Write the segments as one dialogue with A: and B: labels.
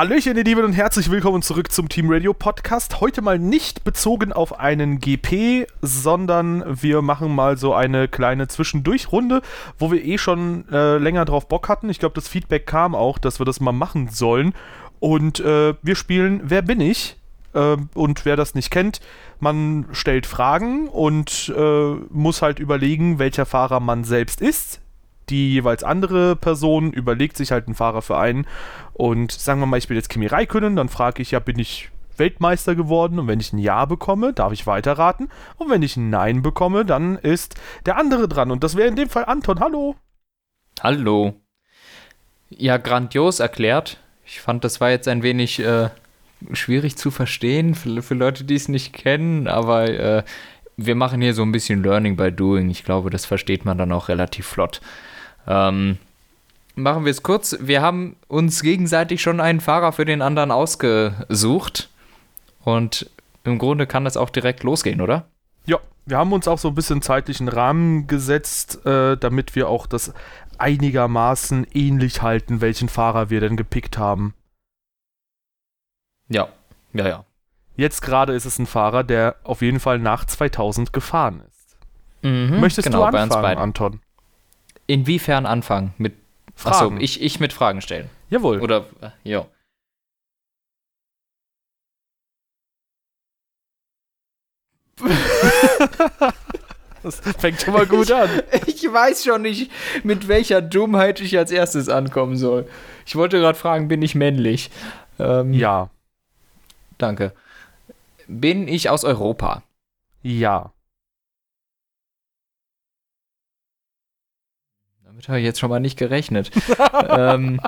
A: Hallöchen, ihr Lieben und herzlich willkommen zurück zum Team Radio Podcast. Heute mal nicht bezogen auf einen GP, sondern wir machen mal so eine kleine Zwischendurchrunde, wo wir eh schon äh, länger drauf Bock hatten. Ich glaube, das Feedback kam auch, dass wir das mal machen sollen. Und äh, wir spielen Wer bin ich? Äh, und wer das nicht kennt, man stellt Fragen und äh, muss halt überlegen, welcher Fahrer man selbst ist die jeweils andere Person überlegt sich halt einen Fahrer für einen. Und sagen wir mal, ich bin jetzt Kimi Räikkönen, dann frage ich ja, bin ich Weltmeister geworden? Und wenn ich ein Ja bekomme, darf ich weiterraten. Und wenn ich ein Nein bekomme, dann ist der andere dran. Und das wäre in dem Fall Anton. Hallo.
B: Hallo. Ja, grandios erklärt. Ich fand, das war jetzt ein wenig äh, schwierig zu verstehen für, für Leute, die es nicht kennen, aber äh, wir machen hier so ein bisschen Learning by Doing. Ich glaube, das versteht man dann auch relativ flott. Ähm, machen wir es kurz. Wir haben uns gegenseitig schon einen Fahrer für den anderen ausgesucht. Und im Grunde kann das auch direkt losgehen, oder?
A: Ja, wir haben uns auch so ein bisschen zeitlichen Rahmen gesetzt, äh, damit wir auch das einigermaßen ähnlich halten, welchen Fahrer wir denn gepickt haben.
B: Ja, ja, ja.
A: Jetzt gerade ist es ein Fahrer, der auf jeden Fall nach 2000 gefahren ist.
B: Mhm,
A: Möchtest
B: genau,
A: du anfangen, Anton?
B: Inwiefern anfangen? Mit
A: Fragen.
B: Achso, ich, ich mit Fragen stellen.
A: Jawohl.
B: Oder, äh, ja.
A: das fängt schon mal gut an.
B: Ich weiß schon nicht, mit welcher Dummheit ich als erstes ankommen soll. Ich wollte gerade fragen, bin ich männlich?
A: Ähm, ja.
B: Danke. Bin ich aus Europa?
A: Ja.
B: Damit habe ich jetzt schon mal nicht gerechnet. ähm,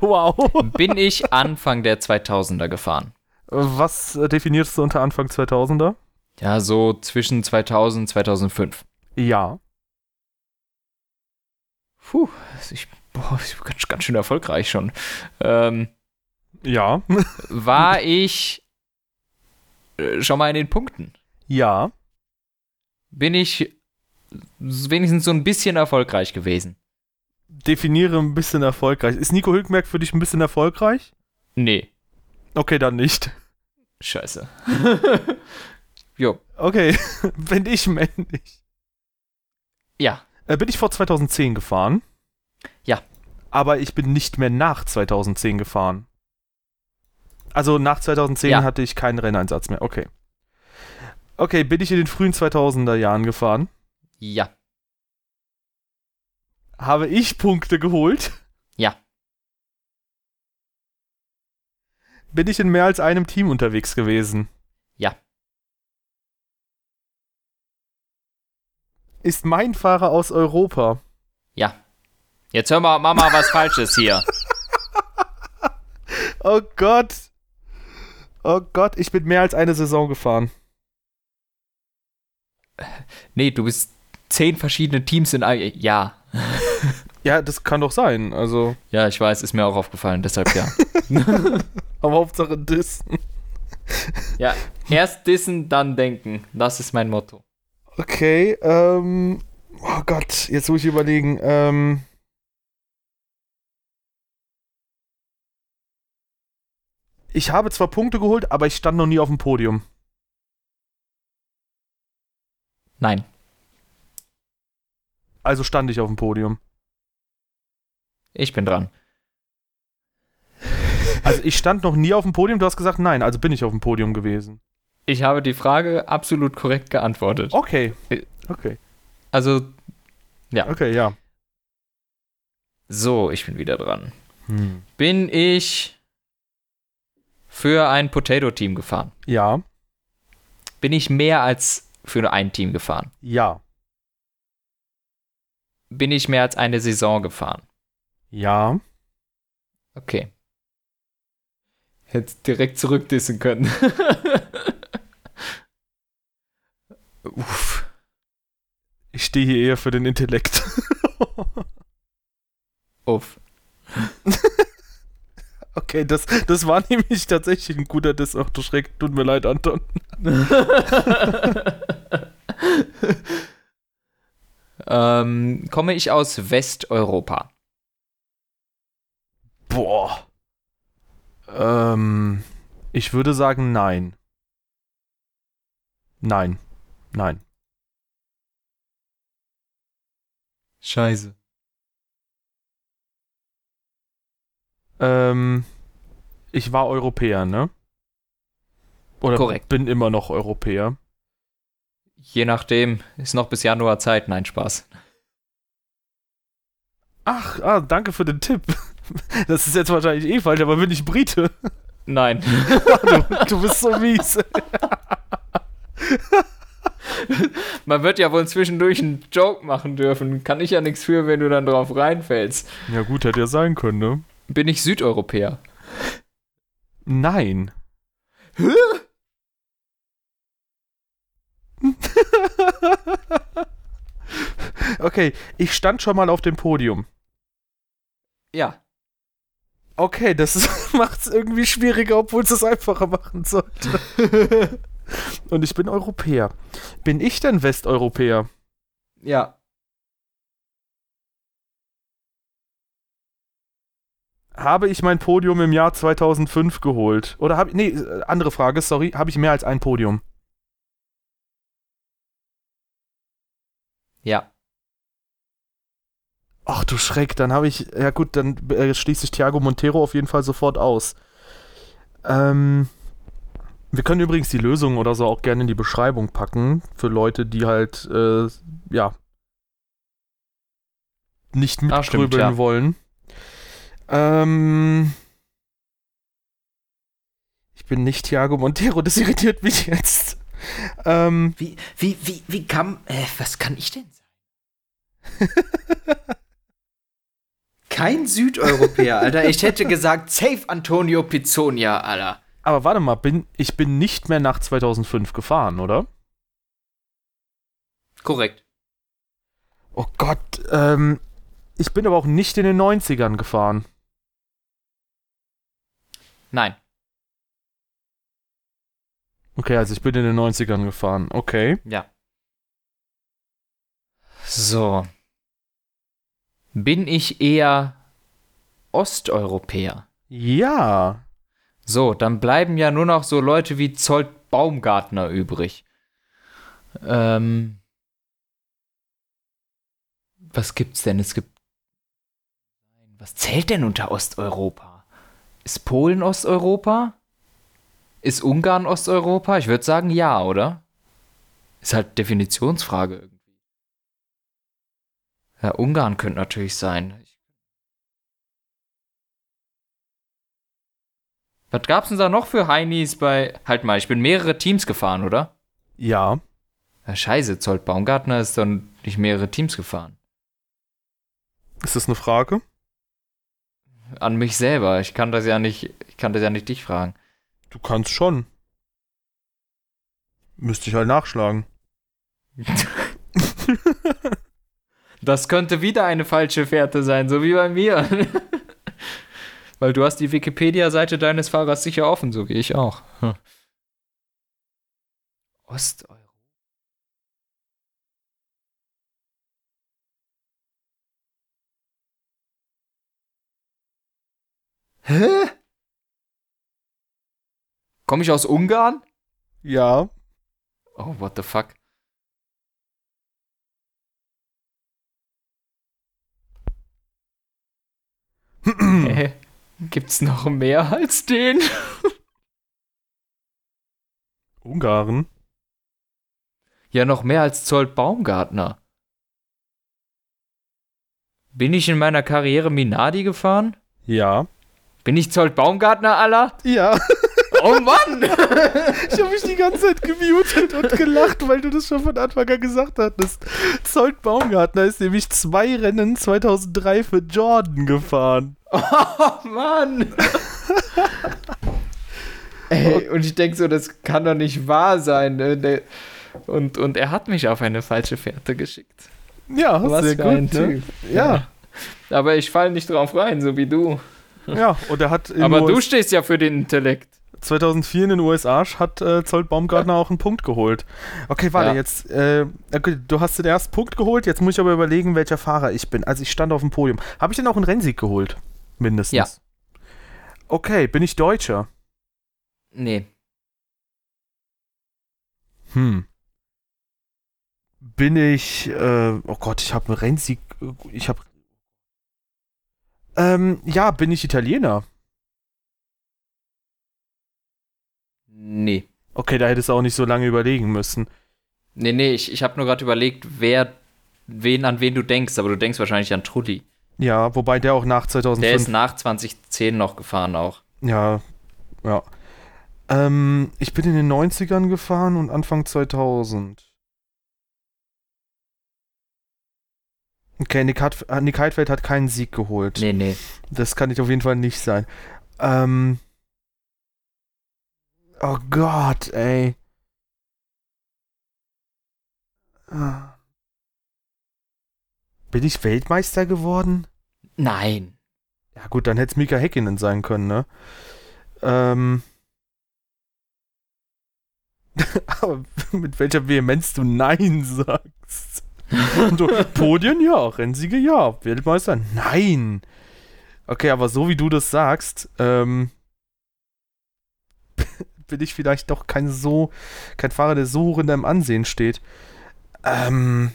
A: wow.
B: Bin ich Anfang der 2000er gefahren?
A: Was definierst du unter Anfang 2000er?
B: Ja, so zwischen 2000 und 2005.
A: Ja.
B: Puh, ich, boah, ich bin ganz, ganz schön erfolgreich schon. Ähm,
A: ja.
B: war ich äh, schon mal in den Punkten?
A: Ja.
B: Bin ich wenigstens so ein bisschen erfolgreich gewesen?
A: Definiere ein bisschen erfolgreich. Ist Nico Hülkenberg für dich ein bisschen erfolgreich?
B: Nee.
A: Okay, dann nicht.
B: Scheiße. jo.
A: Okay, bin ich männlich?
B: Ja.
A: Äh, bin ich vor 2010 gefahren?
B: Ja.
A: Aber ich bin nicht mehr nach 2010 gefahren. Also nach 2010 ja. hatte ich keinen Renneinsatz mehr. Okay. Okay, bin ich in den frühen 2000er Jahren gefahren?
B: Ja.
A: Habe ich Punkte geholt?
B: Ja.
A: Bin ich in mehr als einem Team unterwegs gewesen?
B: Ja.
A: Ist mein Fahrer aus Europa?
B: Ja. Jetzt hör mal, Mama, was Falsches hier.
A: oh Gott. Oh Gott, ich bin mehr als eine Saison gefahren.
B: Nee, du bist zehn verschiedene Teams in einem. Ja.
A: Ja, das kann doch sein. Also.
B: Ja, ich weiß, ist mir auch aufgefallen, deshalb ja.
A: Aber Hauptsache dissen.
B: Ja, erst dissen, dann denken. Das ist mein Motto.
A: Okay, ähm. Oh Gott, jetzt muss ich überlegen. Ähm. Ich habe zwar Punkte geholt, aber ich stand noch nie auf dem Podium.
B: Nein.
A: Also stand ich auf dem Podium.
B: Ich bin dran.
A: Also ich stand noch nie auf dem Podium, du hast gesagt nein, also bin ich auf dem Podium gewesen.
B: Ich habe die Frage absolut korrekt geantwortet.
A: Okay. Okay.
B: Also, ja.
A: Okay, ja.
B: So, ich bin wieder dran. Hm. Bin ich für ein Potato-Team gefahren?
A: Ja.
B: Bin ich mehr als für ein Team gefahren?
A: Ja.
B: Bin ich mehr als eine Saison gefahren?
A: Ja.
B: Okay. Hätte direkt zurückdissen können.
A: Uff. Ich stehe hier eher für den Intellekt.
B: Uff.
A: okay, das, das war nämlich tatsächlich ein guter Diss. Ach du Schreck, tut mir leid, Anton.
B: ähm, komme ich aus Westeuropa?
A: Boah. Äh Ähm, ich würde sagen nein. Nein. Nein.
B: Scheiße.
A: Ähm, ich war Europäer, ne? Oder
B: Korrekt.
A: bin immer noch Europäer.
B: Je nachdem, ist noch bis Januar Zeit. Nein, Spaß.
A: Ach, ah, danke für den Tipp. Das ist jetzt wahrscheinlich eh falsch, aber bin ich Brite?
B: Nein.
A: du, du bist so mies.
B: Man wird ja wohl zwischendurch einen Joke machen dürfen. Kann ich ja nichts für, wenn du dann drauf reinfällst.
A: Ja gut, hätte ja sein können, ne?
B: Bin ich Südeuropäer?
A: Nein. okay, ich stand schon mal auf dem Podium.
B: Ja.
A: Okay, das macht es irgendwie schwieriger, obwohl es es einfacher machen sollte. Und ich bin Europäer. Bin ich denn Westeuropäer?
B: Ja.
A: Habe ich mein Podium im Jahr 2005 geholt? Oder habe nee, äh, andere Frage, sorry, habe ich mehr als ein Podium?
B: Ja.
A: Ach du Schreck, dann habe ich, ja gut, dann äh, schließe ich Thiago Montero auf jeden Fall sofort aus. Ähm, wir können übrigens die Lösung oder so auch gerne in die Beschreibung packen, für Leute, die halt, äh, ja, nicht
B: Ah,
A: mitgrübeln
B: ja.
A: wollen. Ähm, ich bin nicht Thiago Montero, das irritiert mich jetzt. Ähm,
B: Wie, wie, wie, wie kann. Äh, was kann ich denn sein? Kein Südeuropäer, Alter. Ich hätte gesagt, safe Antonio Pizzonia, Alter.
A: aber warte mal, bin, ich bin nicht mehr nach 2005 gefahren, oder?
B: Korrekt.
A: Oh Gott, ähm, ich bin aber auch nicht in den 90ern gefahren.
B: Nein.
A: Okay, also ich bin in den 90ern gefahren. Okay.
B: Ja. So. Bin ich eher Osteuropäer?
A: Ja.
B: So, dann bleiben ja nur noch so Leute wie Zolt Baumgartner übrig. Ähm. Was gibt's denn? Es gibt. Was zählt denn unter Osteuropa? Ist Polen Osteuropa? Ist Ungarn Osteuropa? Ich würde sagen ja, oder? Ist halt Definitionsfrage irgendwie. Ja, Ungarn könnte natürlich sein. Was gab's denn da noch für Heinis bei. Halt mal, ich bin mehrere Teams gefahren, oder?
A: Ja.
B: Ja, scheiße, Zolt Baumgartner ist dann nicht mehrere Teams gefahren.
A: Ist das eine Frage?
B: An mich selber. Ich kann das ja nicht. Ich kann das ja nicht dich fragen.
A: Du kannst schon. Müsste ich halt nachschlagen.
B: Das könnte wieder eine falsche Fährte sein, so wie bei mir. Weil du hast die Wikipedia-Seite deines Fahrers sicher offen, so wie ich auch. Hm. Osteuropa. Hä? Komme ich aus Ungarn?
A: Ja.
B: Oh, what the fuck? Hä? Gibt's noch mehr als den?
A: Ungarn.
B: Ja, noch mehr als Zolt Baumgartner. Bin ich in meiner Karriere Minardi gefahren?
A: Ja.
B: Bin ich Zolt Baumgartner, aller?
A: Ja.
B: Oh Mann!
A: Ich habe mich die ganze Zeit gemutet und gelacht, weil du das schon von Anfang an gesagt hattest. Zolt Baumgartner ist nämlich zwei Rennen 2003 für Jordan gefahren.
B: Oh Mann! Ey, und ich denke so, das kann doch nicht wahr sein. Ne? Und, und er hat mich auf eine falsche Fährte geschickt.
A: Ja,
B: Was
A: sehr
B: für
A: gut.
B: ein
A: ne?
B: Typ.
A: Ja.
B: Aber ich falle nicht drauf rein, so wie du.
A: Ja, und er hat
B: Aber du stehst ja für den Intellekt.
A: 2004 in den USA hat äh, Zolt Baumgartner auch einen Punkt geholt. Okay, warte,
B: Ja.
A: jetzt, äh, okay, du hast den ersten Punkt geholt, jetzt muss ich aber überlegen, welcher Fahrer ich bin. Also ich stand auf dem Podium. Habe ich denn auch einen Rennsieg geholt? Mindestens.
B: Ja.
A: Okay, bin ich Deutscher?
B: Nee.
A: Hm. Bin ich, äh, oh Gott, ich habe einen Rennsieg, ich habe, ähm, ja, bin ich Italiener?
B: Nee.
A: Okay, da hättest du auch nicht so lange überlegen müssen.
B: Nee, nee, ich, ich habe nur gerade überlegt, wer, wen, an wen du denkst, aber du denkst wahrscheinlich an Trulli.
A: Ja, wobei der auch nach 2005.
B: Der ist nach 2010 noch gefahren auch.
A: Ja, ja. Ähm, ich bin in den 90ern gefahren und Anfang 2000. Okay, Nick, hat, Nick Heidfeld hat keinen Sieg geholt.
B: Nee, nee.
A: Das kann ich auf jeden Fall nicht sein. Ähm. Oh Gott, ey. Bin ich Weltmeister geworden?
B: Nein.
A: Ja gut, dann hätte es Mika Häkkinen sein können, ne? Ähm. Aber mit welcher Vehemenz du Nein sagst. So, Podien, ja. Rennsiege, ja. Weltmeister, nein. Okay, aber so wie du das sagst, ähm, bin ich vielleicht doch kein so, kein Fahrer, der so hoch in deinem Ansehen steht. Ähm,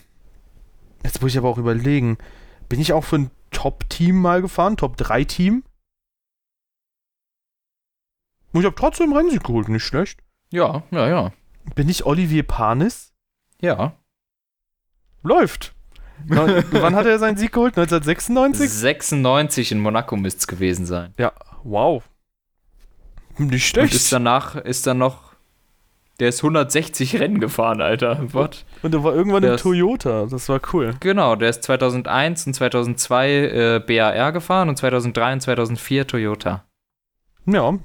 A: jetzt muss ich aber auch überlegen, bin ich auch für ein Top-Team mal gefahren? Top-3-Team? Und ich habe trotzdem Rennsieg geholt, nicht schlecht.
B: Ja, ja, ja.
A: Bin ich Olivier Panis?
B: Ja.
A: Läuft. Na, wann hat er seinen Sieg geholt? 1996?
B: 96 in Monaco müsste es gewesen sein.
A: Ja, wow. Nicht
B: Und
A: schlecht.
B: ist danach, ist dann noch. Der ist 160 Rennen gefahren, Alter. Was?
A: Und er war irgendwann
B: Der
A: im Toyota. Das war cool.
B: Genau, der ist 2001 und 2002 äh, BAR gefahren und 2003 und 2004 Toyota.
A: Ja,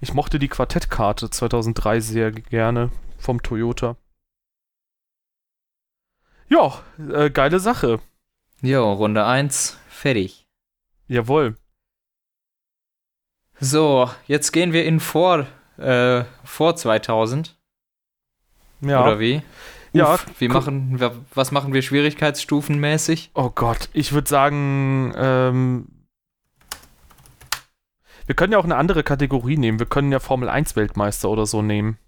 A: ich mochte die Quartettkarte 2003 sehr gerne vom Toyota. Ja, äh, geile Sache.
B: Jo, Runde 1, fertig.
A: Jawohl.
B: So, jetzt gehen wir in vor, äh, vor 2000.
A: Ja.
B: Oder wie?
A: Ja,
B: Uff, wie machen, was machen wir schwierigkeitsstufenmäßig?
A: Oh Gott, ich würde sagen, ähm, wir können ja auch eine andere Kategorie nehmen. Wir können ja Formel 1 Weltmeister oder so nehmen.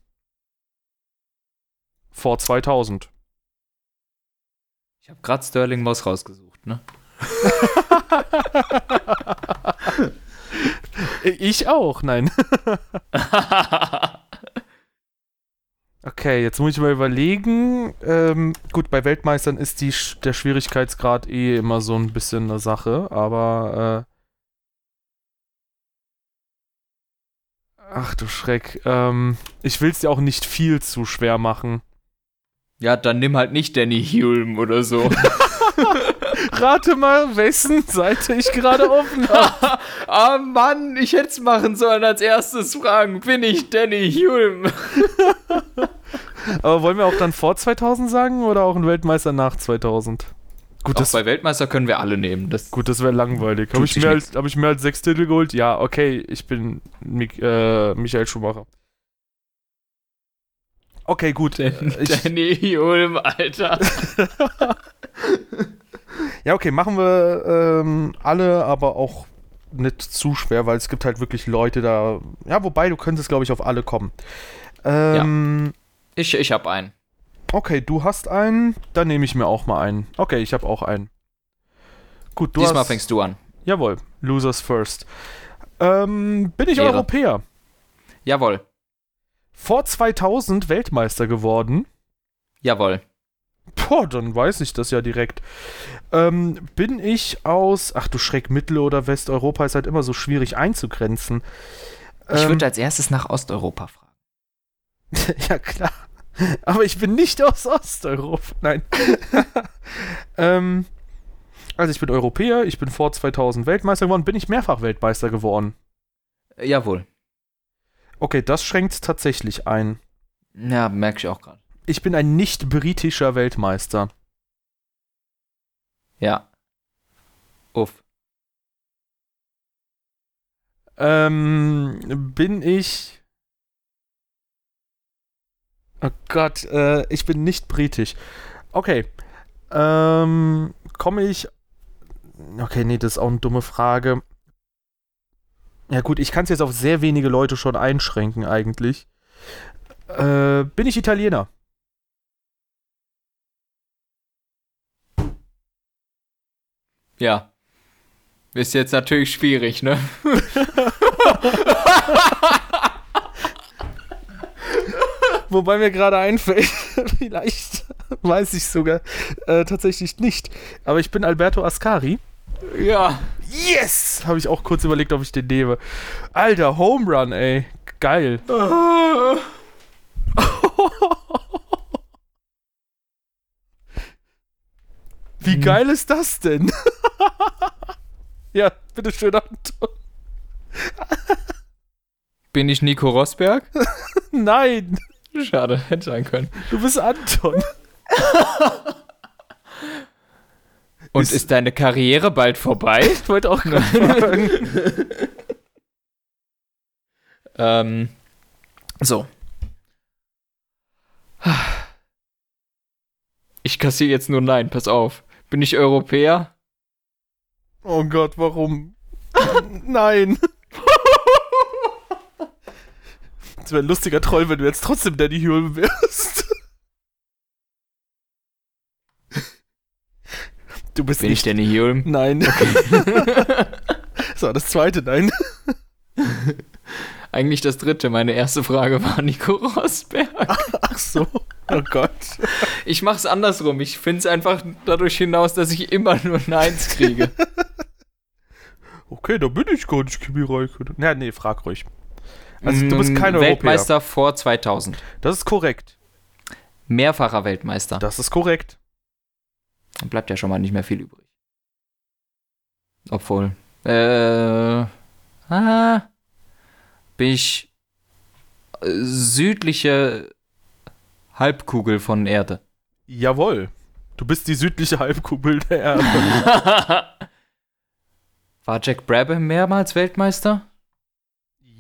A: Vor 2000.
B: Ich habe gerade Sterling Moss rausgesucht, ne?
A: ich auch, nein. Okay, jetzt muss ich mal überlegen. Ähm, gut, bei Weltmeistern ist die, der Schwierigkeitsgrad eh immer so ein bisschen eine Sache, aber äh, Ach du Schreck. Ähm, ich will es dir auch nicht viel zu schwer machen.
B: ja, dann nimm halt nicht Danny Hulme oder so.
A: Rate mal, wessen Seite ich gerade offen habe.
B: Ah Mann, ich hätte es machen sollen als erstes fragen, bin ich Danny Hulme?
A: Aber wollen wir auch dann vor 2000 sagen oder auch ein Weltmeister nach 2000? Gut,
B: Auch
A: das,
B: bei Weltmeister können wir alle nehmen. Das,
A: gut, das wäre langweilig. Habe ich, mehr als- hab ich mehr als sechs Titel geholt? Ja, okay, ich bin Mik äh, Michael Schumacher. Okay, gut. äh, Ich,
B: Danny Hulme, Alter.
A: Ja, okay, machen wir ähm, alle, aber auch nicht zu schwer, weil es gibt halt wirklich Leute da. Ja, wobei, du könntest, glaube ich, auf alle kommen. Ähm,
B: Ich, ich hab einen.
A: Okay, du hast einen, dann nehme ich mir auch mal einen. Okay, ich habe auch einen. Gut, du
B: Diesmal
A: hast.
B: fängst du an.
A: Jawohl, Losers first. Ähm, bin ich
B: Ehre.
A: Europäer.
B: Jawohl,
A: Vor 2000 Weltmeister geworden.
B: jawohl.
A: Boah, dann weiß ich das ja direkt. Ähm, bin ich aus. Ach du Schreck, Mittel- oder Westeuropa ist halt immer so schwierig einzugrenzen.
B: Ich
A: Ähm,
B: würde als erstes nach Osteuropa fragen.
A: ja, klar. Aber ich bin nicht aus Osteuropa. Nein. ähm, also ich bin Europäer, ich bin vor 2000 Weltmeister geworden, bin ich mehrfach Weltmeister geworden.
B: Äh, Jawohl.
A: Okay, das schränkt tatsächlich ein.
B: Ja, merke ich auch gerade.
A: Ich bin ein nicht britischer Weltmeister.
B: Ja. Uff.
A: Ähm, bin ich. Oh Gott, äh, ich bin nicht britisch. Okay. Ähm, komme ich. Okay, nee, das ist auch eine dumme Frage. Ja gut, ich kann es jetzt auf sehr wenige Leute schon einschränken eigentlich. Äh, bin ich Italiener?
B: Ja. Ist jetzt natürlich schwierig, ne?
A: Wobei mir gerade einfällt, vielleicht weiß ich sogar äh, tatsächlich nicht. Aber ich bin Alberto Ascari.
B: Ja.
A: Yes! Habe ich auch kurz überlegt, ob ich den nehme. Alter, Home Run, ey. Geil. Wie
B: Hm.
A: geil ist das denn? ja, bitteschön, Anton.
B: Bin ich Nico Rosberg?
A: Nein,
B: Schade, hätte sein können.
A: du bist Anton.
B: Und
A: Ist-
B: ist, deine Karriere bald vorbei?
A: Ich wollte auch gerade fragen.
B: ähm, so. Ich kassiere jetzt nur Nein, pass auf. Bin ich Europäer?
A: Oh Gott, warum? Nein. Das wäre ein lustiger Troll, wenn du jetzt trotzdem Danny Hulme wärst. Du bist
B: Bin ich
A: nicht.
B: Danny Hulme?
A: Nein. so, das zweite Nein.
B: Eigentlich das dritte. Meine erste Frage war Nico Rosberg.
A: Ach so. Oh Gott.
B: Ich mach's andersrum. Ich finde es einfach dadurch hinaus, dass ich immer nur Neins kriege.
A: Okay, da bin ich gar nicht Kimi Räikkönen. Ja, nee, frag ruhig. Also, du bist
B: Mm,
A: kein Europäer.
B: Weltmeister vor 2000.
A: Das ist korrekt.
B: Mehrfacher Weltmeister.
A: Das ist korrekt.
B: Dann bleibt ja schon mal nicht mehr viel übrig. Obwohl. Äh. Ah, bin ich äh, südliche Halbkugel von Erde.
A: Jawohl. Du bist die südliche Halbkugel der Erde.
B: War Jack Brabham mehrmals Weltmeister?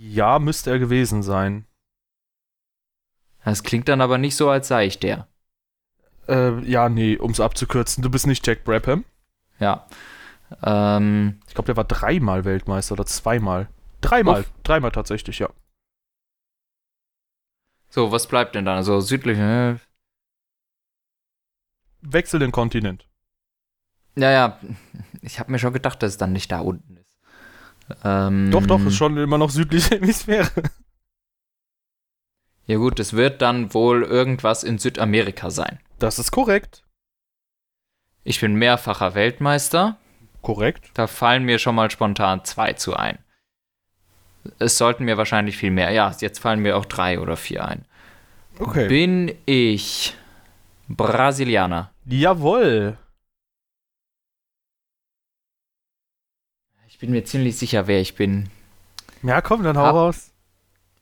A: ja, müsste er gewesen sein.
B: Das klingt dann aber nicht so, als sei ich der.
A: Äh, ja, nee, um es abzukürzen, du bist nicht Jack Brabham.
B: Ja. Ähm,
A: Ich glaube, der war dreimal Weltmeister oder zweimal. Dreimal.
B: Uff.
A: Dreimal tatsächlich, ja.
B: So, was bleibt denn dann? Also südliche.
A: Wechsel den Kontinent.
B: Ja, ja. Ich habe mir schon gedacht, dass es dann nicht da unten ist. Ähm,
A: Doch, doch, ist schon immer noch südliche Hemisphäre.
B: Ja gut, es wird dann wohl irgendwas in Südamerika sein.
A: Das ist korrekt.
B: Ich bin mehrfacher Weltmeister.
A: Korrekt.
B: Da fallen mir schon mal spontan zwei zu ein. Es sollten mir wahrscheinlich viel mehr. Ja, jetzt fallen mir auch drei oder vier ein.
A: Okay.
B: Bin ich Brasilianer?
A: Jawohl.
B: Ich bin mir ziemlich sicher, wer ich bin.
A: Ja, komm, dann hau
B: Hab-
A: raus.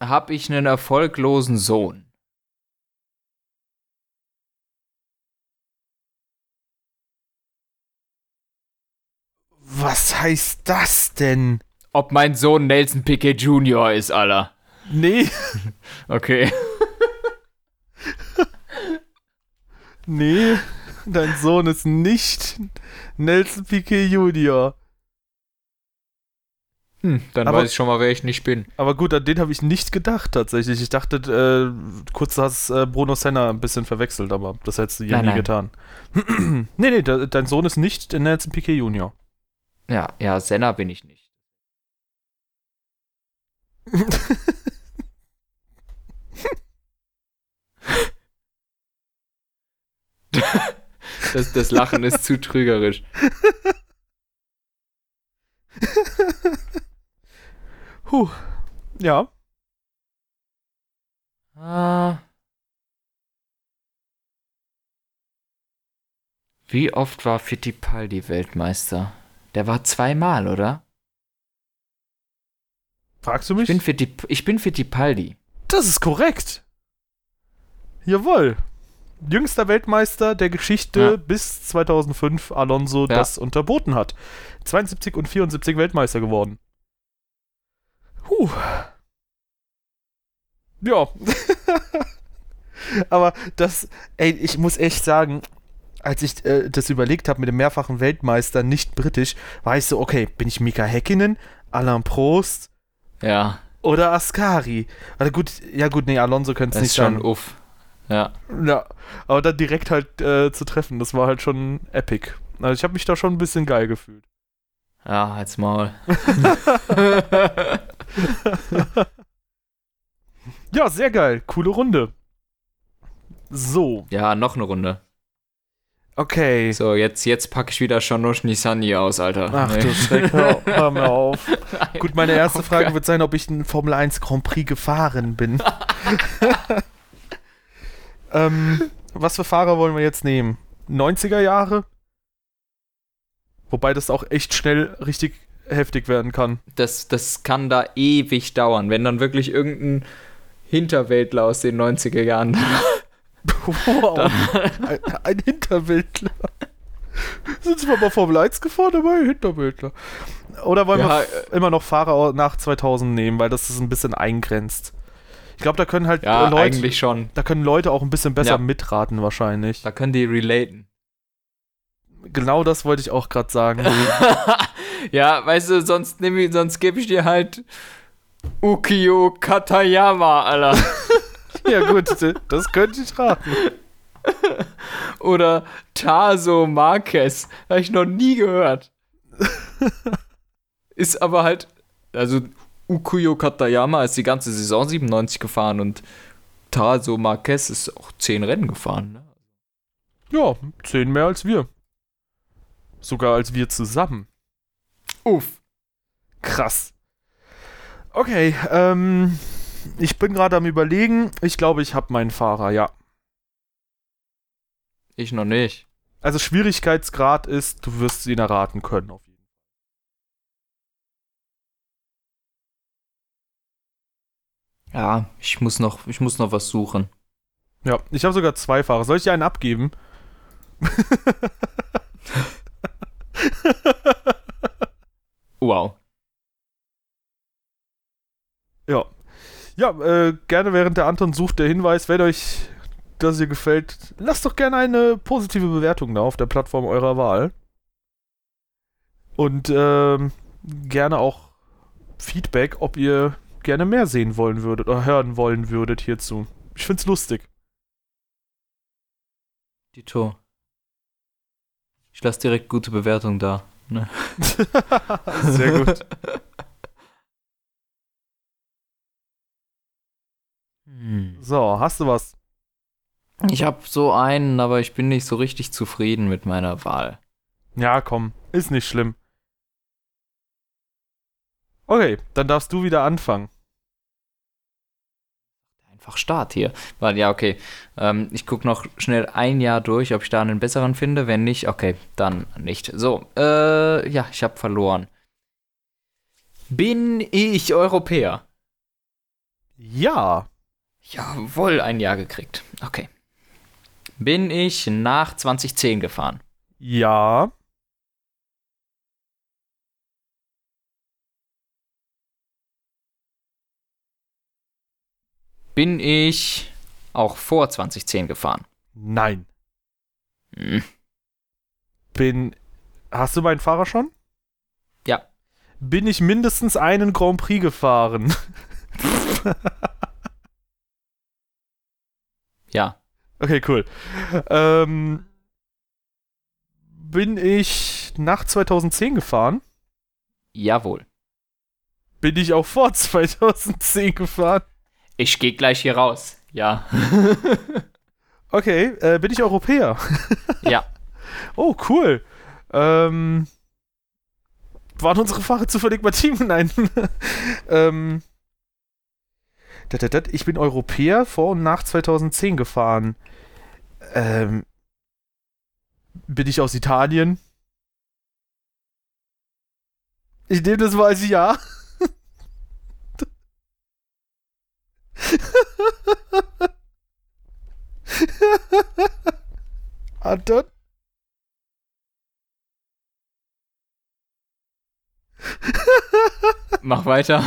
B: Hab ich einen erfolglosen Sohn?
A: Was heißt das denn?
B: Ob mein Sohn Nelson Piquet Jr. ist, Alter.
A: Nee,
B: Okay.
A: nee. Dein Sohn ist nicht Nelson Piquet Jr.
B: Hm, dann
A: Aber-
B: weiß ich schon mal, wer ich nicht bin.
A: Aber gut, an den habe ich nicht gedacht tatsächlich. Ich dachte, äh, kurz hast äh, Bruno Senna ein bisschen verwechselt, aber das hättest du ja
B: Nein,
A: nie
B: nein.
A: getan. nee, nee, de dein Sohn ist nicht Nelson Piquet Jr.
B: Ja, ja, Senna bin ich nicht. Das, das Lachen ist zu trügerisch.
A: Puh. Ja.
B: Ah. Wie oft war Fittipaldi Weltmeister? Der war zweimal, oder?
A: Fragst du
B: Ich
A: mich?
B: bin, Fittip ich bin Fittipaldi.
A: das ist korrekt. Jawohl. Jüngster Weltmeister der Geschichte
B: Ja.
A: bis 2005 Alonso
B: Ja.
A: das unterboten hat. 72 und 74 Weltmeister geworden. Puh. Ja. Aber das, ey, ich muss echt sagen, als ich äh, das überlegt habe mit dem mehrfachen Weltmeister, nicht britisch, war ich so, okay, bin ich Mika Häkkinen, Alain Prost
B: Ja,
A: oder Ascari. Also gut, ja gut, nee, Alonso könnte es nicht
B: ist schon
A: sein.
B: uff. Ja.
A: Ja, aber dann direkt halt äh, zu treffen, das war halt schon epic. Also ich habe mich da schon ein bisschen geil gefühlt.
B: Ja, halt's Maul.
A: Ja, sehr geil. Coole Runde. So,
B: ja, noch eine Runde.
A: Okay.
B: So, jetzt, jetzt packe ich wieder Shanosh Nisani aus, Alter.
A: Ach
B: Nee.
A: du Schreck, hör, hör mir auf. Gut, meine erste
B: Oh
A: Frage
B: Gott.
A: wird sein, ob ich ein Formel 1 Grand Prix gefahren bin. ähm, was für Fahrer wollen wir jetzt nehmen? 90er Jahre? Wobei das auch echt schnell richtig heftig werden kann.
B: Das, das kann da ewig dauern, wenn dann wirklich irgendein Hinterwäldler aus den 90er Jahren.
A: Wow. ein, ein Hinterwäldler. Sind wir mal Formel 1 gefahren, aber ein Hinterwäldler. Oder wollen
B: Ja,
A: wir f- immer noch Fahrer nach 2000 nehmen, weil das ist ein bisschen eingrenzt. Ich glaube, da können halt
B: Ja,
A: äh, Leute,
B: eigentlich schon.
A: da können Leute auch ein bisschen besser
B: Ja.
A: mitraten wahrscheinlich.
B: Da können die relaten.
A: Genau das wollte ich auch gerade sagen.
B: ja, weißt du, sonst, ich- sonst gebe ich dir halt Ukio Katayama, Alter.
A: ja gut, das könnte ich raten.
B: Oder Taso Marquez. Habe ich noch nie gehört. ist aber halt, also Ukuyo Katayama ist die ganze Saison 97 gefahren und Taso Marquez ist auch 10 Rennen gefahren. Ne?
A: Ja, zehn mehr als wir. Sogar als wir zusammen.
B: Uff.
A: Krass. Okay, ähm, ich bin gerade am überlegen. Ich glaube, ich habe meinen Fahrer, ja.
B: Ich noch nicht.
A: Also Schwierigkeitsgrad ist, du wirst ihn erraten können. Auf jeden
B: Ja, ich muss noch, ich muss noch was suchen.
A: Fall. Ja, ich habe sogar zwei Fahrer. Soll ich dir einen abgeben?
B: Wow.
A: Ja. Ja, äh, gerne während der Anton sucht der Hinweis, wenn euch das hier gefällt, lasst doch gerne eine positive Bewertung da auf der Plattform eurer Wahl. Und ähm, gerne auch Feedback, ob ihr gerne mehr sehen wollen würdet oder hören wollen würdet hierzu. Ich find's lustig.
B: Dito. Ich lasse direkt gute Bewertung da. Ne?
A: Sehr gut.
B: Hm.
A: So, hast du was?
B: Ich habe so einen, aber ich bin nicht so richtig zufrieden mit meiner Wahl.
A: Ja, komm, ist nicht schlimm. Okay, dann darfst du wieder anfangen.
B: Einfach Start hier. Weil, ja, okay. Ähm, ich gucke noch schnell ein Jahr durch, ob ich da einen besseren finde. Wenn nicht, okay, dann nicht. So, äh, ja, ich habe verloren. Bin ich Europäer?
A: Ja.
B: Jawohl, ein Jahr gekriegt. Okay. Bin ich nach 2010 gefahren?
A: Ja.
B: Bin ich auch vor 2010 gefahren?
A: Nein.
B: Hm.
A: Bin. Hast du meinen Fahrer schon?
B: Ja.
A: Bin ich mindestens einen Grand Prix gefahren?
B: Ja.
A: Okay, cool. Ähm, bin ich nach 2010 gefahren?
B: Jawohl.
A: Bin ich auch vor 2010 gefahren?
B: Ich gehe gleich hier raus. Ja.
A: Okay, äh, bin ich Europäer?
B: ja.
A: Oh, cool. Ähm, waren unsere Fahrer zufällig bei Team? Nein. ähm, ich bin Europäer vor und nach 2010 gefahren. Ähm, bin ich aus Italien? Ich nehme das mal als Ja. Anton?
B: Mach weiter.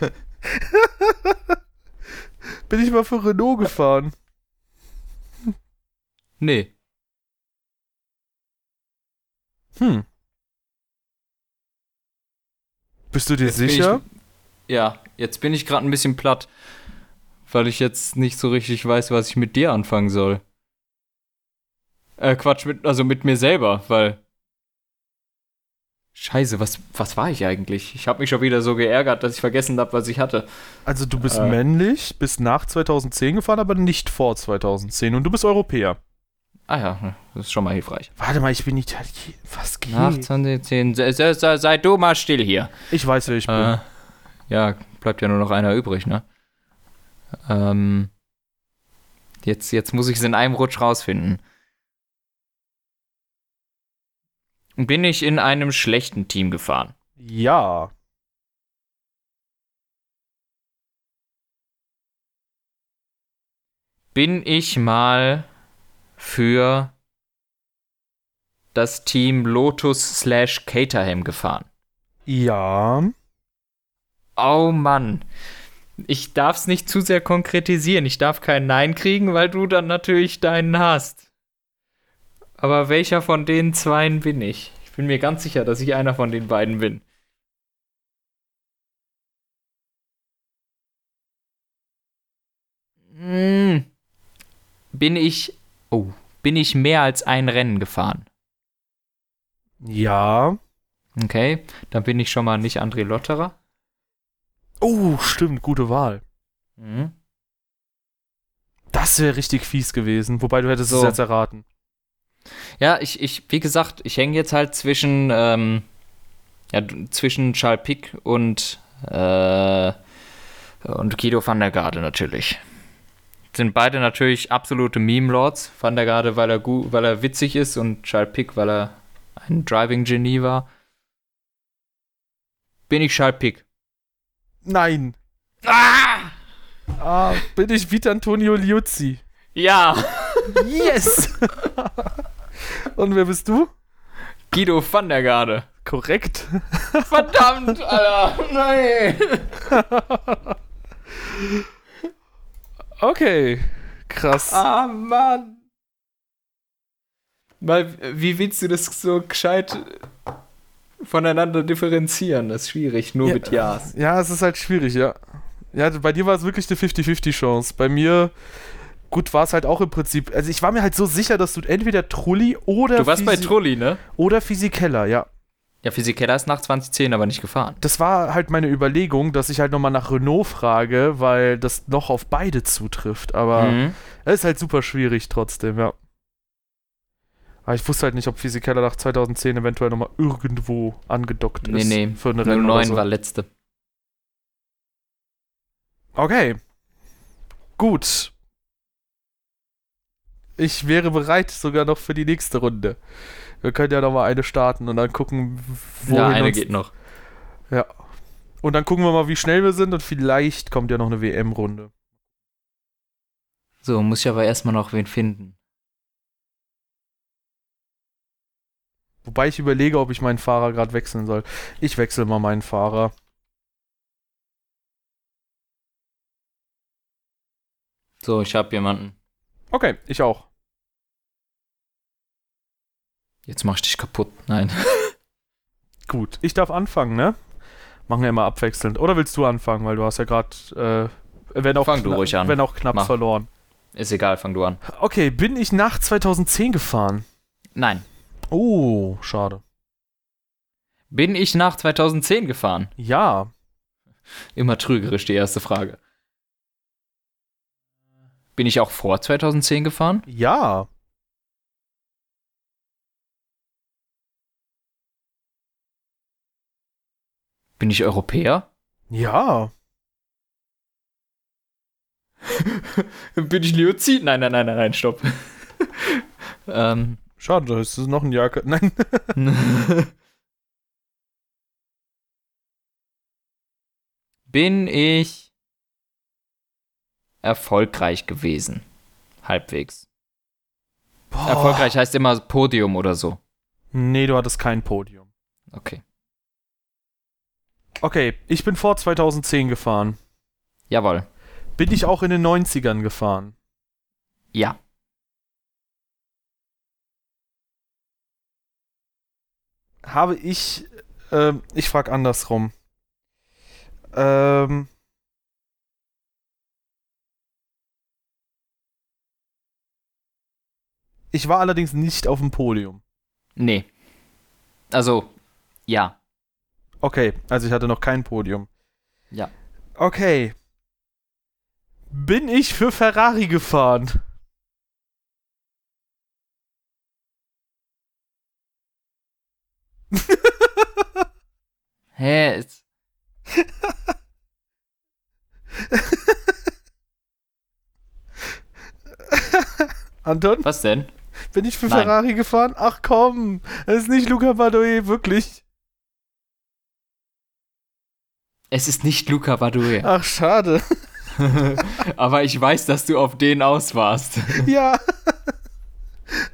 A: Bin ich mal für Renault gefahren?
B: Nee.
A: Hm. Bist du dir
B: Jetzt
A: sicher?
B: Ja, jetzt bin ich gerade ein bisschen platt, weil ich jetzt nicht so richtig weiß, was ich mit dir anfangen soll. Äh, Quatsch, mit, also mit mir selber, weil. Scheiße, was, was war ich eigentlich? Ich habe mich schon wieder so geärgert, dass ich vergessen habe, was ich hatte.
A: Also du bist
B: Äh.
A: männlich, bist nach 2010 gefahren, aber nicht vor 2010 und du bist Europäer.
B: Ah ja, das ist schon mal hilfreich.
A: Warte mal, ich bin Italiener. Was geht?
B: Nach 2010, sei, sei, sei, sei du mal still hier.
A: Ich weiß, wer ich bin.
B: Äh, ja, bleibt ja nur noch einer übrig, ne? Ähm, jetzt, jetzt muss ich es in einem Rutsch rausfinden. Bin ich in einem schlechten Team gefahren?
A: Ja.
B: Bin ich mal für das Team Lotus slash Caterham gefahren?
A: Ja.
B: Oh Mann. Ich darf es nicht zu sehr konkretisieren. Ich darf kein Nein kriegen, weil du dann natürlich deinen hast. Aber welcher von den zweien bin ich? Ich bin mir ganz sicher, dass ich einer von den beiden bin. Hm. Bin ich. Oh. Bin ich mehr als ein Rennen gefahren?
A: Ja.
B: Okay, dann bin ich schon mal nicht André Lotterer.
A: Oh, stimmt, gute Wahl.
B: Mhm.
A: Das wäre richtig fies gewesen, wobei du hättest es
B: So.
A: jetzt erraten.
B: Ja, ich, ich, wie gesagt, ich hänge jetzt halt zwischen, ähm, ja, zwischen Charles Pick und, äh, und Guido van der Garde natürlich. Sind beide natürlich absolute Meme-Lords. Van der Garde, weil er, weil er witzig ist und Charles Pick, weil er ein Driving-Genie war. Bin ich Charles Pick?
A: Nein.
B: Ah!
A: Ah, bin ich Vita Antonio Liuzzi.
B: Ja!
A: Yes! Und wer bist du?
B: Guido van der Garde.
A: Korrekt.
B: Verdammt, Alter! Nein!
A: Okay. Krass.
B: Ah, Mann. Weil, wie willst du das so gescheit voneinander differenzieren? Das ist schwierig, nur
A: Ja.
B: mit Ja's.
A: Ja, es ist halt schwierig, ja. Ja, bei dir war es wirklich eine 50-50-Chance. Bei mir, gut, war es halt auch im Prinzip. Also ich war mir halt so sicher, dass du entweder Trulli oder
B: Du warst bei
A: Fisi-
B: Trulli, ne?
A: oder Physikeller, ja.
B: Ja, Physikeller ist nach 2010 aber nicht gefahren.
A: Das war halt meine Überlegung, dass ich halt nochmal nach Renault frage, weil das noch auf beide zutrifft. Aber
B: Mhm.
A: es ist halt super schwierig trotzdem, ja. Aber ich wusste halt nicht, ob Physikeller nach 2010 eventuell nochmal irgendwo angedockt
B: Nee,
A: ist.
B: nee.
A: Für eine Rennen oder
B: 09
A: so.
B: war letzte.
A: Okay. Gut. Ich wäre bereit sogar noch für die nächste Runde. Wir können ja noch mal eine starten und dann gucken, wohin
B: ja, eine
A: uns,
B: geht noch.
A: Ja. Und dann gucken wir mal, wie schnell wir sind und vielleicht kommt ja noch eine WM-Runde.
B: So, muss ich aber erstmal noch wen finden.
A: Wobei ich überlege, ob ich meinen Fahrer gerade wechseln soll. Ich wechsle mal meinen Fahrer.
B: So, ich hab jemanden.
A: Okay, ich auch.
B: Jetzt mach ich dich kaputt. Nein.
A: Gut, ich darf anfangen, ne? Machen wir immer abwechselnd. Oder willst du anfangen, weil du hast ja gerade, äh, wenn auch,
B: Fang du ruhig an.
A: wenn auch knapp
B: Mach.
A: verloren.
B: Ist egal, fang du an.
A: Okay, bin ich nach 2010 gefahren?
B: Nein.
A: Oh, schade.
B: Bin ich nach 2010 gefahren?
A: Ja,
B: Immer trügerisch die erste Frage. Bin ich auch vor 2010 gefahren?
A: ja,
B: Bin ich Europäer?
A: ja.
B: Bin ich Leozid? Nein, nein, nein, nein, nein, stopp. ähm.
A: Schade, da ist noch ein Jahr. Nein.
B: Bin ich erfolgreich gewesen? Halbwegs.
A: Boah.
B: Erfolgreich heißt immer Podium oder so.
A: Nee, du hattest kein Podium.
B: Okay.
A: Okay, ich bin vor 2010 gefahren.
B: Jawohl.
A: Bin ich auch in den 90ern gefahren?
B: Ja.
A: Habe ich, ähm, ich frage andersrum. Ähm. Ich war allerdings nicht auf dem Podium.
B: Nee. Also, ja.
A: Okay, also ich hatte noch kein Podium.
B: Ja.
A: Okay. Bin ich für Ferrari gefahren?
B: Hä?
A: Anton,
B: was denn?
A: Bin ich für
B: Nein.
A: Ferrari gefahren? Ach komm, das ist nicht Luca Badoe, wirklich.
B: Es ist nicht Luca Badue.
A: Ach, schade.
B: Aber ich weiß, dass du auf den aus warst.
A: ja.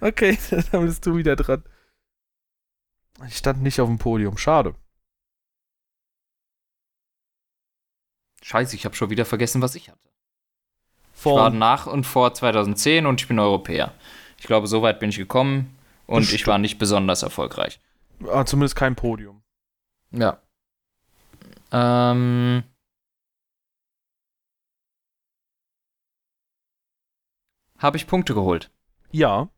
A: Okay, dann bist du wieder dran. Ich stand nicht auf dem Podium, schade.
B: Scheiße, ich habe schon wieder vergessen, was ich hatte. Ich
A: Vor
B: war nach und vor 2010 und ich bin Europäer. Ich glaube, so weit bin ich gekommen und ich war nicht besonders erfolgreich.
A: ah, zumindest kein Podium.
B: Ja. Ähm. Habe ich Punkte geholt?
A: Ja,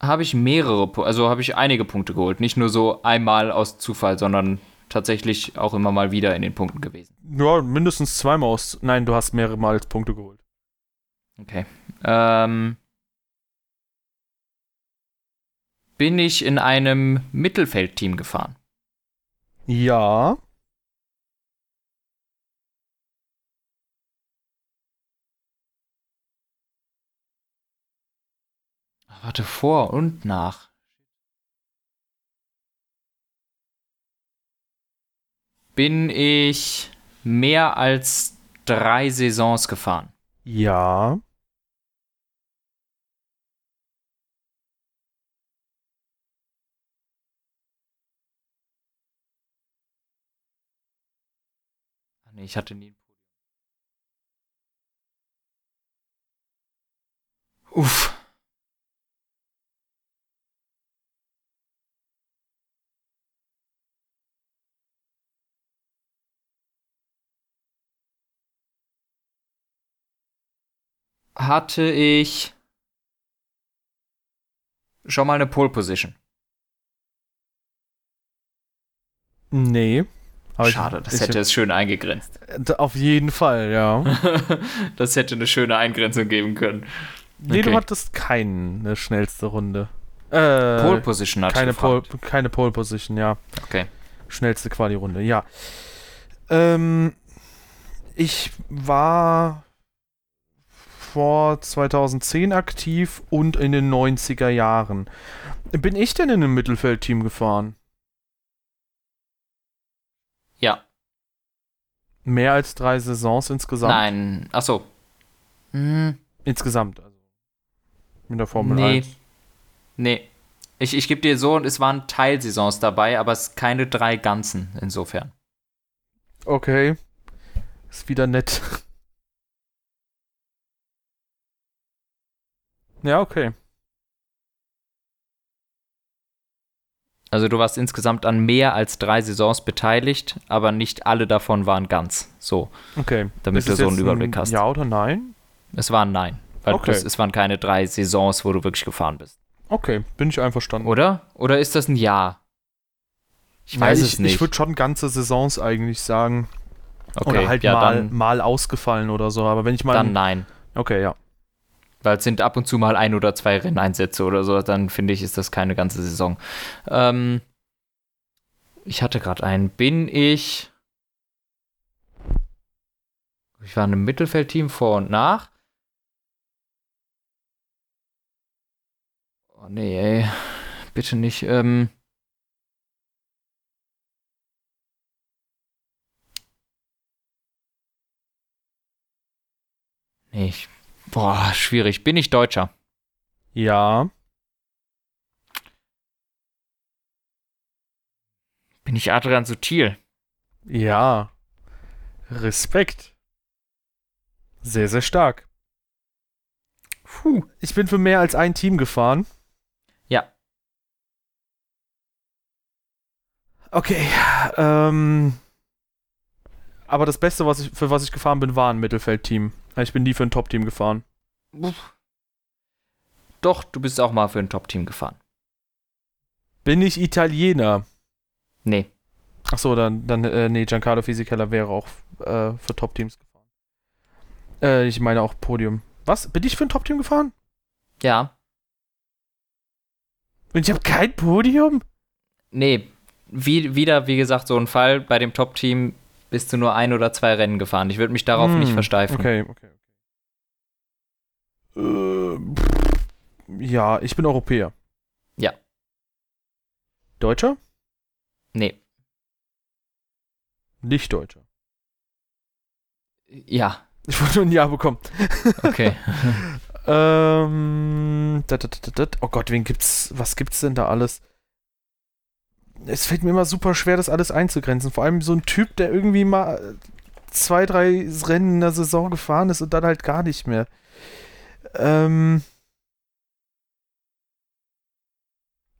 B: Habe ich mehrere, also habe ich einige Punkte geholt. Nicht nur so einmal aus Zufall, sondern tatsächlich auch immer mal wieder in den Punkten gewesen.
A: ja, mindestens zweimal aus. Nein, du hast mehrere Mal Punkte geholt.
B: Okay. Ähm. Bin ich in einem Mittelfeldteam gefahren?
A: Ja,
B: Ach, Warte, vor und nach. Bin ich mehr als drei Saisons gefahren?
A: Ja,
B: Ach nee, ich hatte nie ein Podium. Uff. Hatte ich schon mal eine Pole Position?
A: nee. Aber ich-
B: Schade, das
A: ich,
B: hätte es schön eingegrenzt.
A: D- Auf jeden Fall, ja.
B: das hätte eine schöne Eingrenzung geben können.
A: Nee, du
B: Okay.
A: hattest keine schnellste Runde. Äh,
B: Pole Position hatte
A: keine,
B: ich
A: Pole, keine Pole Position, ja.
B: Okay.
A: Schnellste Quali-Runde, ja. Ähm, ich war vor 2010 aktiv und in den 90er Jahren. Bin ich denn in einem Mittelfeldteam gefahren?
B: Ja.
A: Mehr als drei Saisons insgesamt?
B: Nein. Achso. Hm,
A: Insgesamt, also. Mit der Formel
B: nee.
A: 1.
B: Nee. Ich, ich gebe dir so, es waren Teilsaisons dabei, aber es keine drei ganzen, insofern.
A: Okay. Ist wieder nett. Ja, okay.
B: Also du warst insgesamt an mehr als drei Saisons beteiligt, aber nicht alle davon waren ganz. So,
A: Okay.
B: damit du so einen Überblick hast.
A: Ja oder nein?
B: Es waren nein. Weil
A: Okay.
B: das, es waren keine drei Saisons, wo du wirklich gefahren bist.
A: Okay, bin ich einverstanden.
B: Oder? Oder ist das ein Jahr? Ich weiß
A: ja,
B: es nicht.
A: Ich würde schon ganze Saisons eigentlich sagen.
B: okay,
A: oder halt
B: ja,
A: mal, mal ausgefallen oder so. Aber wenn ich mal.
B: dann nein.
A: okay, ja.
B: Weil es sind ab und zu mal ein oder zwei Renneinsätze oder so, dann finde ich, ist das keine ganze Saison. Ähm, ich hatte gerade einen. Bin ich. Ich war in einem Mittelfeldteam vor und nach. Oh nee, ey. Bitte nicht. Ähm, nee, ich, boah, schwierig. Bin ich Deutscher?
A: Ja.
B: Bin ich Adrian Sutil?
A: Ja. Respekt. Sehr, sehr stark. Puh. Ich bin für mehr als ein Team gefahren.
B: Ja.
A: Okay. Ähm, aber das Beste, was ich, für was ich gefahren bin, war ein Mittelfeldteam. Ich bin nie für ein Top-Team gefahren.
B: Doch, du bist auch mal für ein Top-Team gefahren.
A: Bin ich Italiener?
B: Nee.
A: Achso, dann, dann äh, nee, Giancarlo Fisichella wäre auch äh, für Top-Teams gefahren. Äh, ich meine auch Podium. Was? Bin ich für ein Top-Team gefahren?
B: Ja.
A: Und ich habe kein Podium?
B: Nee. Wie, wieder, wie gesagt, so ein Fall. Bei dem Top-Team bist du nur ein oder zwei Rennen gefahren. Ich würde mich darauf
A: Hm,
B: nicht versteifen.
A: Okay, okay, okay. Äh, pff, ja, ich bin Europäer.
B: Ja.
A: Deutscher?
B: Nee.
A: Nicht Deutscher.
B: Ja.
A: Ich wollte nur ein Ja bekommen.
B: Okay.
A: Ähm, dat, dat, dat, dat. Oh Gott, wen gibt's? Was gibt's denn da alles? Es fällt mir immer super schwer, das alles einzugrenzen. Vor allem so ein Typ, der irgendwie mal zwei, drei Rennen in der Saison gefahren ist und dann halt gar nicht mehr. Ähm.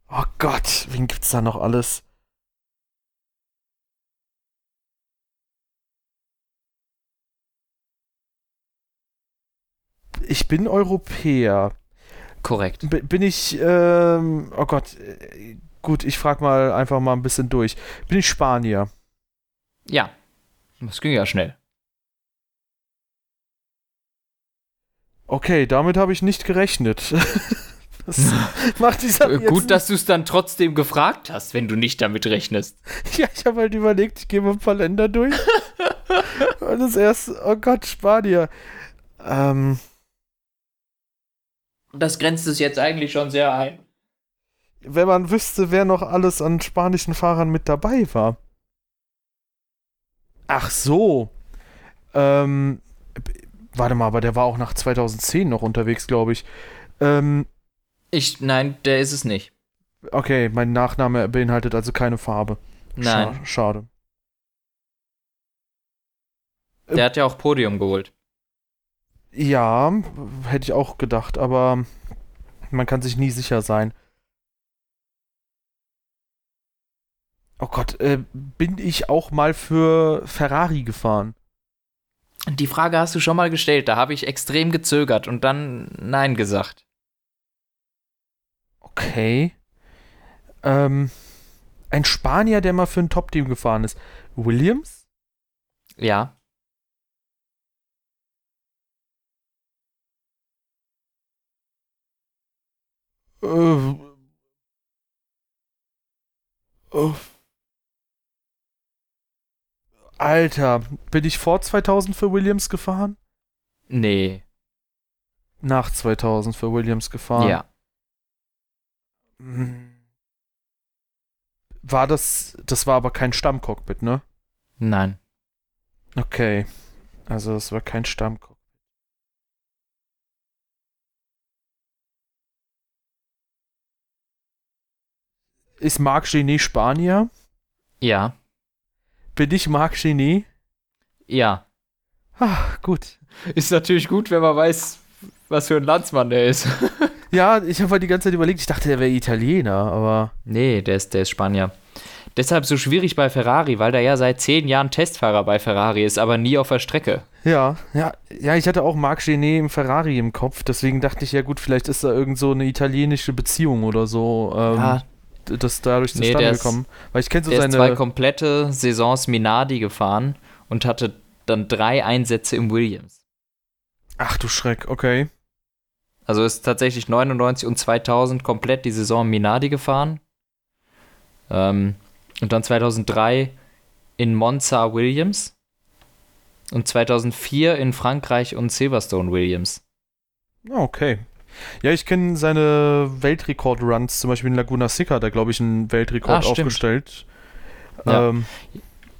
A: Oh Gott, wen gibt's da noch alles? Ich bin Europäer.
B: Korrekt.
A: B bin ich, ähm, oh Gott, äh, gut, ich frag mal einfach mal ein bisschen durch. Bin ich Spanier?
B: Ja. Das ging ja schnell.
A: Okay, damit habe ich nicht gerechnet. das macht dieser
B: Gut, dass du es dann trotzdem gefragt hast, wenn du nicht damit rechnest.
A: Ja, ich habe halt überlegt, ich gehe mal ein paar Länder durch. Und das erste, oh Gott, Spanier. Ähm,
B: Das grenzt es jetzt eigentlich schon sehr ein.
A: Wenn man wüsste, wer noch alles an spanischen Fahrern mit dabei war. Ach so. Ähm, warte mal, aber der war auch nach 2010 noch unterwegs, glaube ich. Ähm,
B: Ich, nein, der ist es nicht.
A: okay, mein Nachname beinhaltet also keine Farbe.
B: Nein.
A: Scha schade.
B: Der hat ja auch Podium geholt.
A: Ja, hätte ich auch gedacht, aber man kann sich nie sicher sein. Oh Gott, äh, bin ich auch mal für Ferrari gefahren?
B: Die Frage hast du schon mal gestellt, da habe ich extrem gezögert und dann Nein gesagt.
A: Okay. Ähm, ein Spanier, der mal für ein Top-Team gefahren ist. Williams?
B: Ja.
A: Äh, äh, Alter, bin ich vor 2000 für Williams gefahren?
B: Nee.
A: Nach 2000 für Williams gefahren.
B: Ja.
A: Hm. War das, das war aber kein Stammcockpit, ne?
B: Nein.
A: Okay. Also es war kein Stammcockpit. Ist Marc Genet Spanier?
B: Ja.
A: Bin ich Marc Genet?
B: Ja.
A: Ah, gut.
B: Ist natürlich gut, wenn man weiß, was für ein Landsmann der ist.
A: Ja, ich habe halt die ganze Zeit überlegt, ich dachte, der wäre Italiener, aber
B: nee, der ist, der ist Spanier. Deshalb so schwierig bei Ferrari, weil der ja seit zehn Jahren Testfahrer bei Ferrari ist, aber nie auf der Strecke.
A: ja, ja, ja, ich hatte auch Marc Genet im Ferrari im Kopf, deswegen dachte ich, ja gut, vielleicht ist da irgend so eine italienische Beziehung oder so, ähm,
B: Ja.
A: Das dadurch
B: Nee,
A: zustande
B: ist-
A: gekommen. Weil ich kenne so
B: Der ist zwei
A: seine.
B: komplette Saisons Minardi gefahren und hatte dann drei Einsätze im Williams.
A: Ach du Schreck, okay.
B: Also ist tatsächlich 99 und 2000 komplett die Saison Minardi gefahren. Ähm, und dann 2003 in Monza Williams. Und 2004 in Frankreich und Silverstone Williams.
A: Ah, Okay. Ja, ich kenne seine Weltrekord-Runs, zum Beispiel in Laguna Seca, da glaube ich einen Weltrekord
B: Ah,
A: aufgestellt.
B: Ja.
A: Ähm,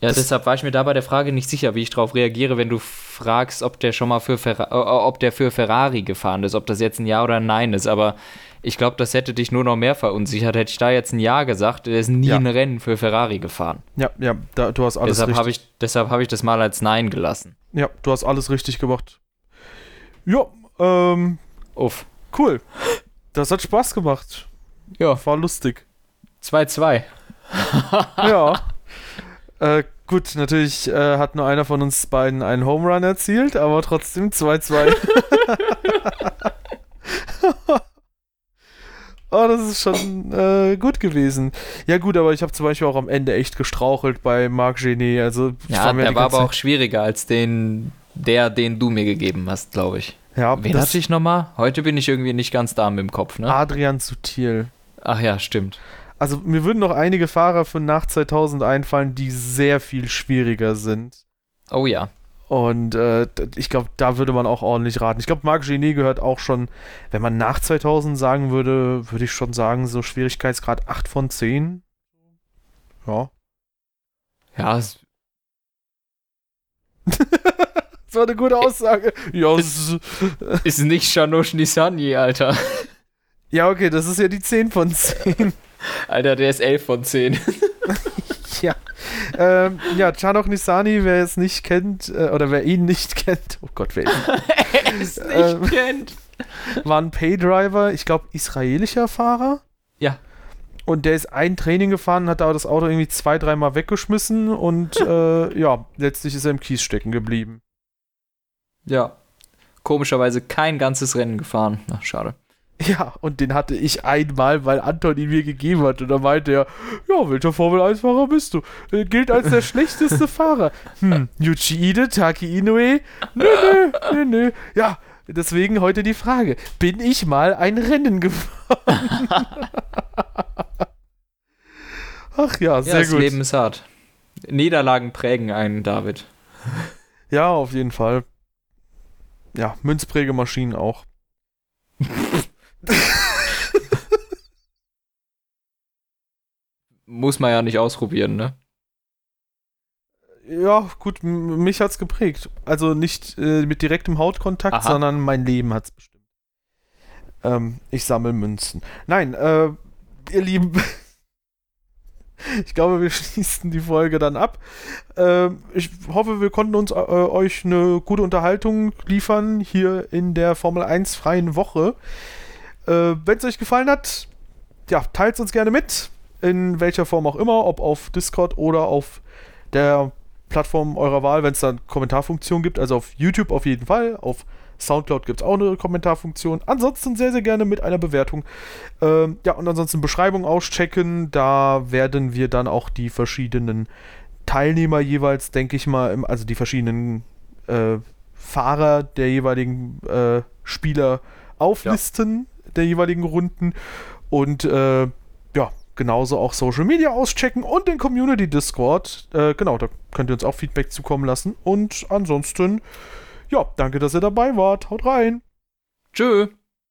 B: Ja, deshalb war ich mir da bei der Frage nicht sicher, wie ich darauf reagiere, wenn du fragst, ob der schon mal für Ferra äh, ob der für Ferrari gefahren ist, ob das jetzt ein Ja oder ein Nein ist. Aber ich glaube, das hätte dich nur noch mehr verunsichert. Hätte ich da jetzt ein Ja gesagt, der ist nie
A: Ja.
B: ein Rennen für Ferrari gefahren.
A: ja, ja, da, du hast alles
B: deshalb
A: richtig.
B: habe ich, deshalb hab ich das mal als Nein gelassen.
A: Ja, du hast alles richtig gemacht. Ja, ähm,
B: Uff.
A: Cool. Das hat Spaß gemacht.
B: Ja,
A: War lustig.
B: 2-2.
A: ja. Äh, gut, natürlich äh, hat nur einer von uns beiden einen Home Run erzielt, aber trotzdem 2-2. oh, das ist schon äh, gut gewesen. Ja gut, aber ich habe zum Beispiel auch am Ende echt gestrauchelt bei Marc Genet. Also,
B: ja, der war aber auch schwieriger als den, der, den du mir gegeben hast, glaube ich.
A: Ja,
B: Wen hatte ich nochmal? Heute bin ich irgendwie nicht ganz da im Kopf, ne?
A: Adrian Sutil.
B: Ach ja, stimmt.
A: Also mir würden noch einige Fahrer von nach 2000 einfallen, die sehr viel schwieriger sind.
B: Oh ja.
A: Und äh, ich glaube, da würde man auch ordentlich raten. Ich glaube, Marc Genet gehört auch schon, wenn man nach 2000 sagen würde, würde ich schon sagen, so Schwierigkeitsgrad 8 von 10. Ja.
B: Ja. das
A: war eine gute Aussage. Ja,
B: ist, ist nicht Shanosh Nisani, Alter.
A: Ja, okay, das ist ja die 10 von 10.
B: Alter, der ist 11 von 10.
A: ja. Ähm, ja, Chanok Nisani, wer es nicht kennt, äh, oder wer ihn nicht kennt, oh Gott, wer ihn
B: es nicht ähm, kennt,
A: war ein Paydriver, ich glaube, israelischer Fahrer.
B: Ja.
A: Und der ist ein Training gefahren, hat aber das Auto irgendwie zwei, dreimal weggeschmissen und äh, ja, letztlich ist er im Kies stecken geblieben.
B: Ja. Komischerweise kein ganzes Rennen gefahren. Ach, schade.
A: Ja, und den hatte ich einmal, weil Anton ihn mir gegeben hat. Und da meinte er, ja, welcher Formel-1-Fahrer bist du? Er gilt als der schlechteste Fahrer. Hm, Ide, Taki Inoue? Nö, nö, nö, nö. Ja, deswegen heute die Frage. Bin ich mal ein Rennen gefahren? Ach ja, sehr ja, das
B: gut. Das Leben ist hart. Niederlagen prägen einen, David.
A: Ja, auf jeden Fall. Ja, Münzprägemaschinen auch.
B: Muss man ja nicht ausprobieren, ne?
A: Ja, gut, mich hat's geprägt. Also nicht äh, mit direktem Hautkontakt, Aha. sondern mein Leben hat's bestimmt. Ähm, ich sammle Münzen. Nein, äh, ihr Lieben, ich glaube, wir schließen die Folge dann ab. Äh, ich hoffe, wir konnten uns äh, euch eine gute Unterhaltung liefern hier in der Formel 1 freien Woche. Äh, Wenn es euch gefallen hat, ja, teilt es uns gerne mit. In welcher Form auch immer, ob auf Discord oder auf der Plattform eurer Wahl, wenn es dann Kommentarfunktion gibt. Also auf YouTube auf jeden Fall. Auf Soundcloud gibt es auch eine Kommentarfunktion. Ansonsten sehr, sehr gerne mit einer Bewertung. Ähm, ja, und ansonsten Beschreibung auschecken. Da werden wir dann auch die verschiedenen Teilnehmer jeweils, denke ich mal, also die verschiedenen äh, Fahrer der jeweiligen äh, Spieler auflisten der jeweiligen Runden. Und äh, ja, genauso auch Social Media auschecken und den Community Discord. Äh, genau, da könnt ihr uns auch Feedback zukommen lassen. Und ansonsten, ja, danke, dass ihr dabei wart. Haut rein.
B: Tschö.